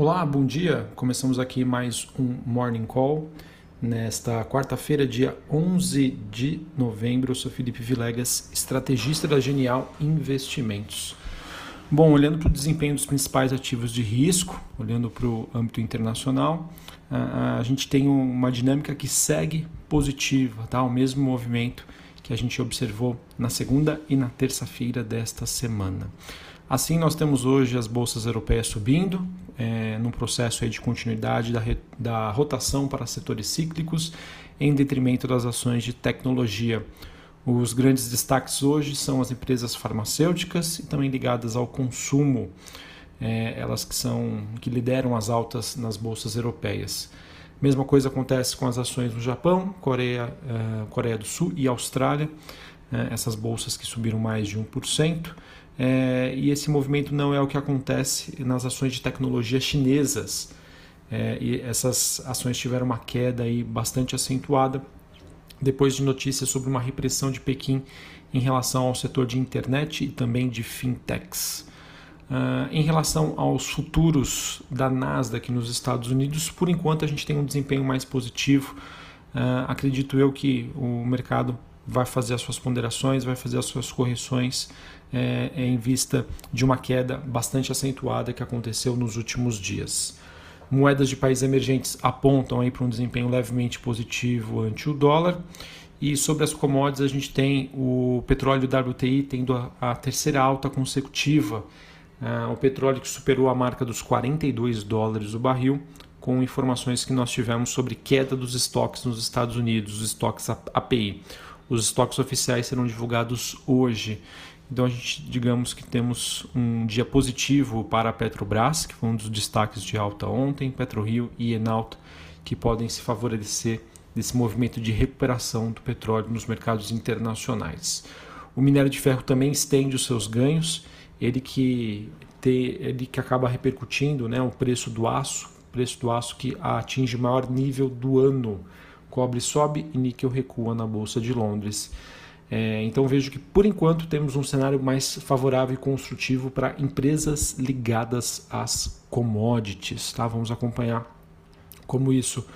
Olá, bom dia. Começamos aqui mais um Morning Call. Nesta quarta-feira, dia 11 de novembro, eu sou Felipe Vilegas, estrategista da Genial Investimentos. Bom, olhando para o desempenho dos principais ativos de risco, olhando para o âmbito internacional, a gente tem uma dinâmica que segue positiva, tá? o mesmo movimento que a gente observou na segunda e na terça-feira desta semana. Assim, nós temos hoje as bolsas europeias subindo, é, num processo de continuidade da, da rotação para setores cíclicos, em detrimento das ações de tecnologia. Os grandes destaques hoje são as empresas farmacêuticas e também ligadas ao consumo, é, elas que são que lideram as altas nas bolsas europeias. Mesma coisa acontece com as ações no Japão, Coreia, uh, Coreia do Sul e Austrália, uh, essas bolsas que subiram mais de 1%. É, e esse movimento não é o que acontece nas ações de tecnologia chinesas. É, e essas ações tiveram uma queda aí bastante acentuada depois de notícias sobre uma repressão de Pequim em relação ao setor de internet e também de fintechs. Uh, em relação aos futuros da Nasdaq nos Estados Unidos, por enquanto a gente tem um desempenho mais positivo. Uh, acredito eu que o mercado vai fazer as suas ponderações, vai fazer as suas correções é, em vista de uma queda bastante acentuada que aconteceu nos últimos dias. Moedas de países emergentes apontam aí para um desempenho levemente positivo ante o dólar. E sobre as commodities, a gente tem o petróleo WTI tendo a, terceira alta consecutiva. Uh, o petróleo que superou a marca dos 42 dólares o barril, com informações que nós tivemos sobre queda dos estoques nos Estados Unidos, os estoques API. Os estoques oficiais serão divulgados hoje. Então a gente, digamos que temos um dia positivo para a Petrobras, que foi um dos destaques de alta ontem, PetroRio e Enalta, que podem se favorecer desse movimento de recuperação do petróleo nos mercados internacionais. O minério de ferro também estende os seus ganhos, ele que, te, ele que acaba repercutindo né, o preço do aço, preço do aço que atinge o maior nível do ano cobre sobe e níquel recua na Bolsa de Londres. É, então vejo que por enquanto temos um cenário mais favorável e construtivo para empresas ligadas às commodities. Tá? Vamos acompanhar como isso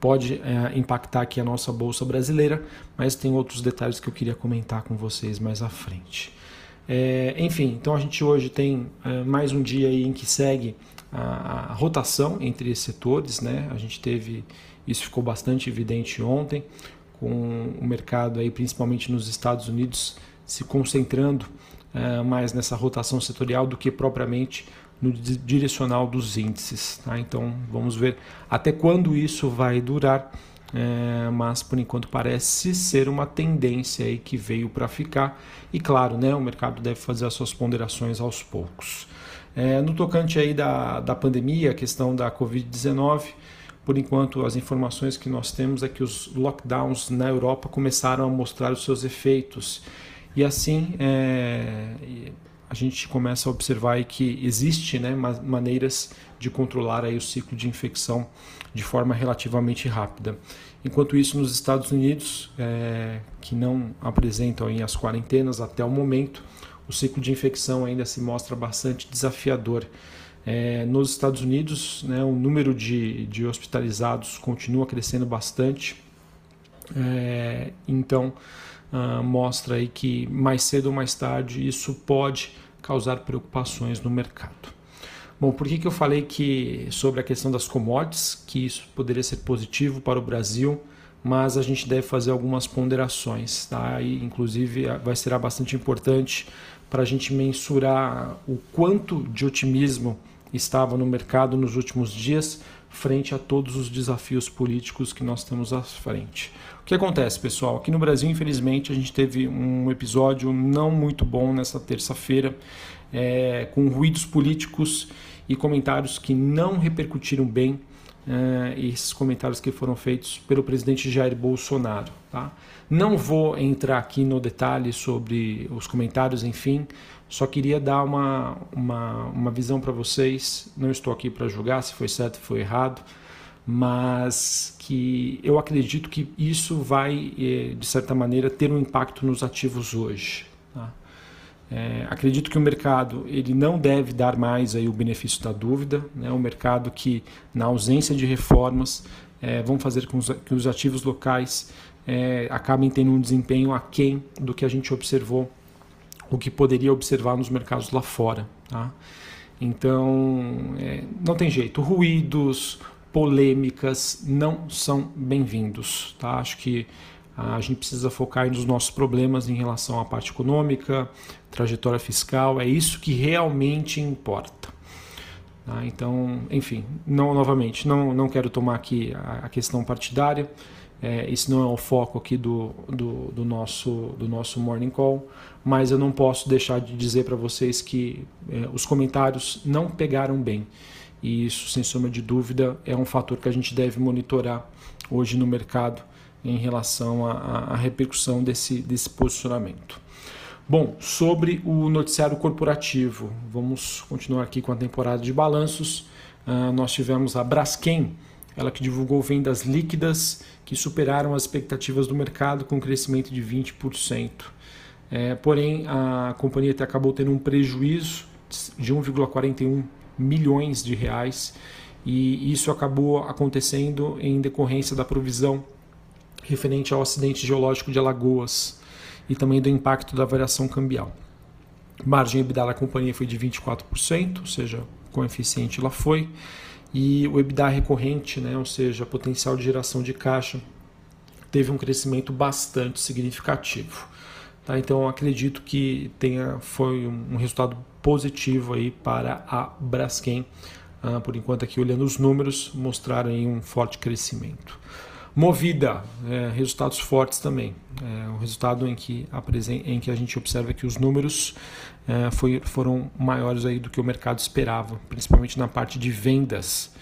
pode é, impactar aqui a nossa bolsa brasileira, mas tem outros detalhes que eu queria comentar com vocês mais à frente. É, enfim, então a gente hoje tem é, mais um dia em que segue a, a rotação entre setores, né? A gente teve isso ficou bastante evidente ontem, com o mercado aí, principalmente nos Estados Unidos, se concentrando uh, mais nessa rotação setorial do que propriamente no direcional dos índices. Tá? Então vamos ver até quando isso vai durar, é, mas por enquanto parece ser uma tendência aí que veio para ficar. E claro, né, o mercado deve fazer as suas ponderações aos poucos. É, no tocante aí da, da pandemia, a questão da Covid-19, por enquanto, as informações que nós temos é que os lockdowns na Europa começaram a mostrar os seus efeitos. E assim, é, a gente começa a observar que existe né, maneiras de controlar aí o ciclo de infecção de forma relativamente rápida. Enquanto isso, nos Estados Unidos, é, que não apresentam aí as quarentenas até o momento, o ciclo de infecção ainda se mostra bastante desafiador. É, nos Estados Unidos, né, o número de, de hospitalizados continua crescendo bastante. É, então, uh, mostra aí que mais cedo ou mais tarde isso pode causar preocupações no mercado. Bom, por que, que eu falei que sobre a questão das commodities, que isso poderia ser positivo para o Brasil, mas a gente deve fazer algumas ponderações, tá? E, inclusive vai ser bastante importante para a gente mensurar o quanto de otimismo estava no mercado nos últimos dias frente a todos os desafios políticos que nós temos à frente. O que acontece, pessoal? Aqui no Brasil, infelizmente, a gente teve um episódio não muito bom nessa terça-feira, é, com ruídos políticos e comentários que não repercutiram bem uh, esses comentários que foram feitos pelo presidente Jair Bolsonaro. Tá? Não vou entrar aqui no detalhe sobre os comentários, enfim, só queria dar uma, uma, uma visão para vocês. Não estou aqui para julgar se foi certo ou foi errado, mas que eu acredito que isso vai, eh, de certa maneira, ter um impacto nos ativos hoje. Tá? É, acredito que o mercado ele não deve dar mais aí o benefício da dúvida, né? um mercado que, na ausência de reformas, é, vão fazer com que os ativos locais é, acabem tendo um desempenho aquém do que a gente observou, o que poderia observar nos mercados lá fora. Tá? Então, é, não tem jeito. Ruídos, polêmicas não são bem-vindos. Tá? Acho que a gente precisa focar nos nossos problemas em relação à parte econômica, trajetória fiscal, é isso que realmente importa. Tá? Então, enfim, não, novamente, não, não quero tomar aqui a, a questão partidária, é, esse não é o foco aqui do, do, do, nosso, do nosso Morning Call, mas eu não posso deixar de dizer para vocês que é, os comentários não pegaram bem. E isso, sem sombra de dúvida, é um fator que a gente deve monitorar hoje no mercado em relação à, repercussão desse, desse posicionamento. Bom, sobre o noticiário corporativo, vamos continuar aqui com a temporada de balanços. Uh, nós tivemos a Braskem, ela que divulgou vendas líquidas que superaram as expectativas do mercado com um crescimento de 20%. É, porém, a companhia acabou tendo um prejuízo de 1,41 milhões de reais e isso acabou acontecendo em decorrência da provisão referente ao acidente geológico de Alagoas e também do impacto da variação cambial. Margem EBITDA da companhia foi de 24%, ou seja, coeficiente lá foi, e o EBITDA recorrente, né, ou seja, potencial de geração de caixa, teve um crescimento bastante significativo. Tá? Então acredito que tenha, foi um resultado positivo aí para a Braskem. Ah, por enquanto aqui olhando os números, mostraram um forte crescimento. Movida, é, resultados fortes também. É um resultado em que, em que a gente observa que os números é, foi, foram maiores aí do que o mercado esperava, principalmente na parte de vendas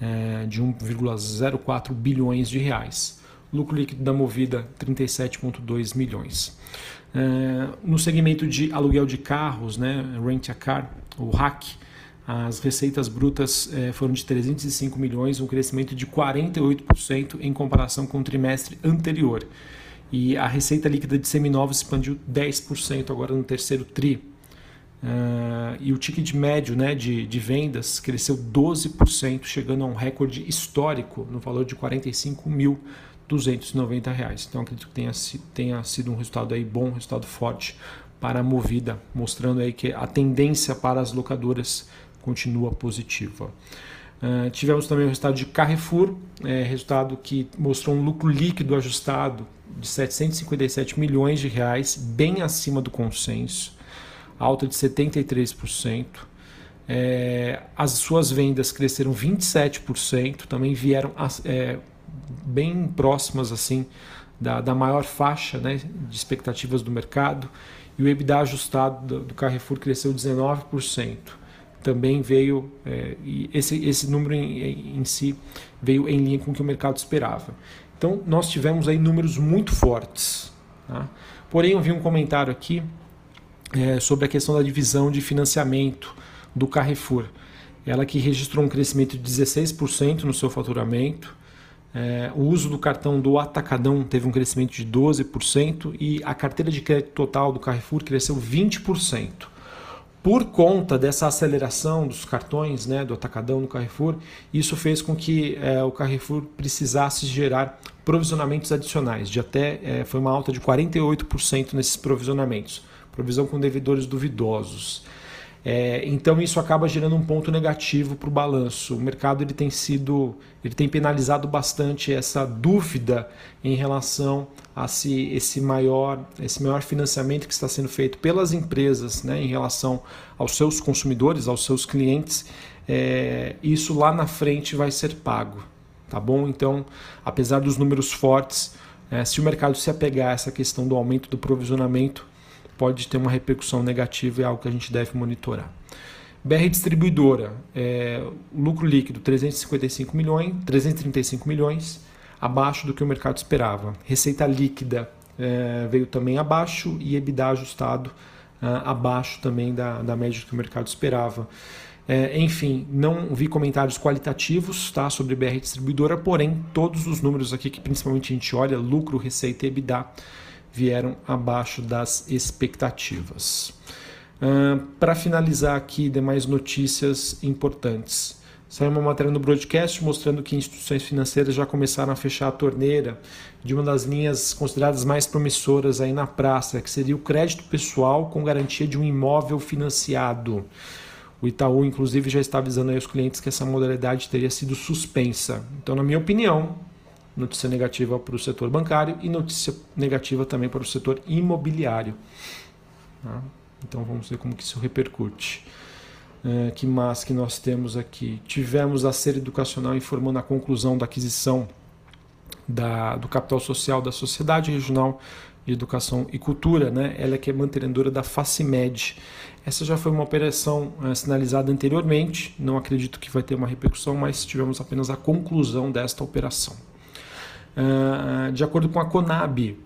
é, de 1,04 bilhões de reais. Lucro líquido da Movida, 37,2 milhões. É, no segmento de aluguel de carros, né, Rent a Car, o RAC, as receitas brutas eh, foram de 305 milhões, um crescimento de 48% em comparação com o trimestre anterior. E a receita líquida de seminovos expandiu 10% agora no terceiro TRI. Uh, e o ticket médio né, de, de vendas cresceu 12%, chegando a um recorde histórico no valor de R$ 45.290. Então acredito que tenha, tenha sido um resultado aí bom, um resultado forte para a Movida, mostrando aí que a tendência para as locadoras continua positiva. Uh, tivemos também o resultado de Carrefour, é, resultado que mostrou um lucro líquido ajustado de 757 milhões de reais, bem acima do consenso, alta de 73%. É, as suas vendas cresceram 27%, também vieram é, bem próximas assim da, da maior faixa né, de expectativas do mercado, e o EBITDA ajustado do, Carrefour cresceu 19% também veio, é, e esse, esse número em, em, si veio em linha com o que o mercado esperava. Então, nós tivemos aí números muito fortes. Tá? Porém, eu vi um comentário aqui é, sobre a questão da divisão de financiamento do Carrefour. Ela que registrou um crescimento de 16% no seu faturamento. É, o uso do cartão do Atacadão teve um crescimento de 12% e a carteira de crédito total do Carrefour cresceu 20% por conta dessa aceleração dos cartões né, do Atacadão no Carrefour, isso fez com que é, o Carrefour precisasse gerar provisionamentos adicionais, de até é, foi uma alta de 48% nesses provisionamentos, provisão com devedores duvidosos. É, então isso acaba gerando um ponto negativo para o balanço. O mercado ele tem sido, ele tem penalizado bastante essa dúvida em relação a se esse maior, esse maior financiamento que está sendo feito pelas empresas, né, em relação aos seus consumidores, aos seus clientes. É, isso lá na frente vai ser pago, tá bom? Então, apesar dos números fortes, é, se o mercado se apegar a essa questão do aumento do provisionamento pode ter uma repercussão negativa e é algo que a gente deve monitorar. BR Distribuidora, é, lucro líquido 355 milhões, 335 milhões, abaixo do que o mercado esperava. Receita líquida é, veio também abaixo e EBITDA ajustado é, abaixo também da, da média que o mercado esperava. É, enfim, não vi comentários qualitativos tá, sobre BR Distribuidora, porém, todos os números aqui que principalmente a gente olha, lucro, receita e EBITDA, vieram abaixo das expectativas. Uh, Para finalizar aqui, demais notícias importantes. Saiu uma matéria no broadcast mostrando que instituições financeiras já começaram a fechar a torneira de uma das linhas consideradas mais promissoras aí na praça, que seria o crédito pessoal com garantia de um imóvel financiado. O Itaú, inclusive, já está avisando aí os clientes que essa modalidade teria sido suspensa. Então, na minha opinião, notícia negativa para o setor bancário e notícia negativa também para o setor imobiliário. Tá? Então, vamos ver como que isso repercute. É, que mais que nós temos aqui? Tivemos a Ser Educacional informando a conclusão da aquisição da, do capital social da Sociedade Regional de Educação e Cultura, né? ela é que é mantenedora da FACIMED. Essa já foi uma operação é, sinalizada anteriormente, não acredito que vai ter uma repercussão, mas tivemos apenas a conclusão desta operação. Uh, de acordo com a Conab,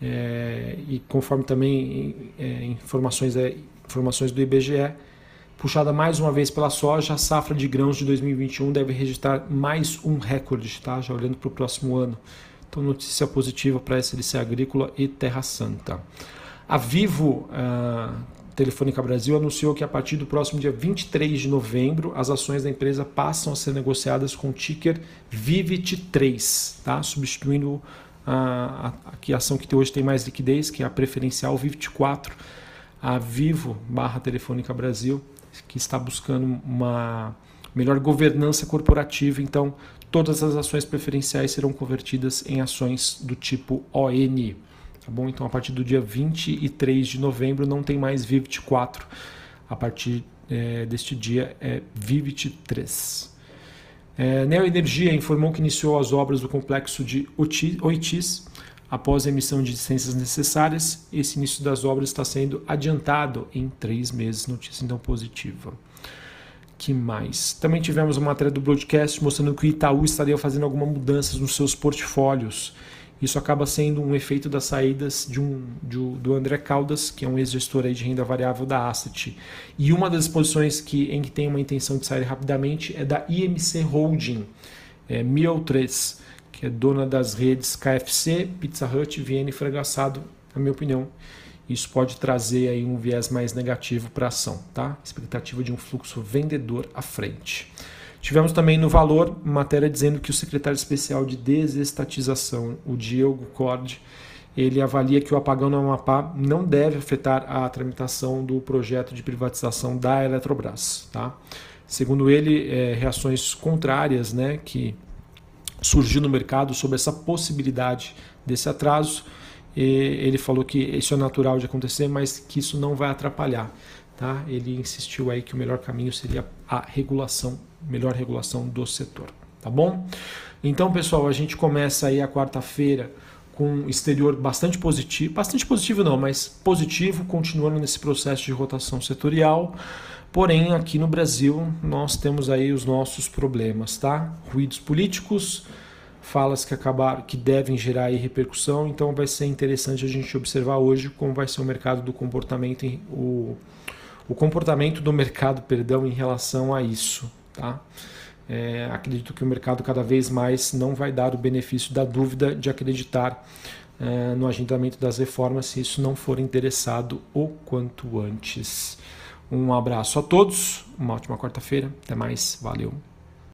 é, e conforme também é, informações, é, informações do IBGE, puxada mais uma vez pela soja, a safra de grãos de 2021 deve registrar mais um recorde, tá? já olhando para o próximo ano. Então, notícia positiva para a SLC Agrícola e Terra Santa. A Vivo uh, Telefônica Brasil anunciou que a partir do próximo dia 23 de novembro, as ações da empresa passam a ser negociadas com o ticker VIVIT3, tá? substituindo a, a, a, ação que hoje tem mais liquidez, que é a preferencial VIVIT4, a Vivo barra Telefônica Brasil, que está buscando uma melhor governança corporativa, então todas as ações preferenciais serão convertidas em ações do tipo ON. Tá bom? Então, a partir do dia 23 de novembro não tem mais Vivit 4. A partir é, deste dia é Vivit 3. É, Neoenergia informou que iniciou as obras do complexo de Oitis após a emissão de licenças necessárias. Esse início das obras está sendo adiantado em três meses. Notícia então positiva que mais? Também tivemos uma matéria do broadcast mostrando que o Itaú estaria fazendo algumas mudanças nos seus portfólios. Isso acaba sendo um efeito das saídas de um, de, do André Caldas, que é um ex-gestor de renda variável da Asset. E uma das posições que, em que tem uma intenção de sair rapidamente é da IMC Holding, é, 1003, que é dona das redes KFC, Pizza Hut, Viena e Fragassado, na minha opinião isso pode trazer aí um viés mais negativo para a ação, tá? Expectativa de um fluxo vendedor à frente. Tivemos também no valor matéria dizendo que o secretário especial de desestatização, o Diego Cord, ele avalia que o apagão no Amapá não deve afetar a tramitação do projeto de privatização da Eletrobras, tá? Segundo ele, é, reações contrárias, né, que surgiu no mercado sobre essa possibilidade desse atraso ele falou que isso é natural de acontecer, mas que isso não vai atrapalhar. Tá? Ele insistiu aí que o melhor caminho seria a regulação, melhor regulação do setor. Tá bom? Então, pessoal, a gente começa aí a quarta-feira com exterior bastante positivo, bastante positivo não, mas positivo, continuando nesse processo de rotação setorial. Porém, aqui no Brasil, nós temos aí os nossos problemas, tá? Ruídos políticos, falas que acabaram, que devem gerar repercussão. Então vai ser interessante a gente observar hoje como vai ser o mercado do comportamento, o, o comportamento do mercado, perdão, em relação a isso, tá? É, acredito que o mercado cada vez mais não vai dar o benefício da dúvida de acreditar é, no agendamento das reformas se isso não for interessado o quanto antes. Um abraço a todos, uma ótima quarta-feira, até mais, valeu.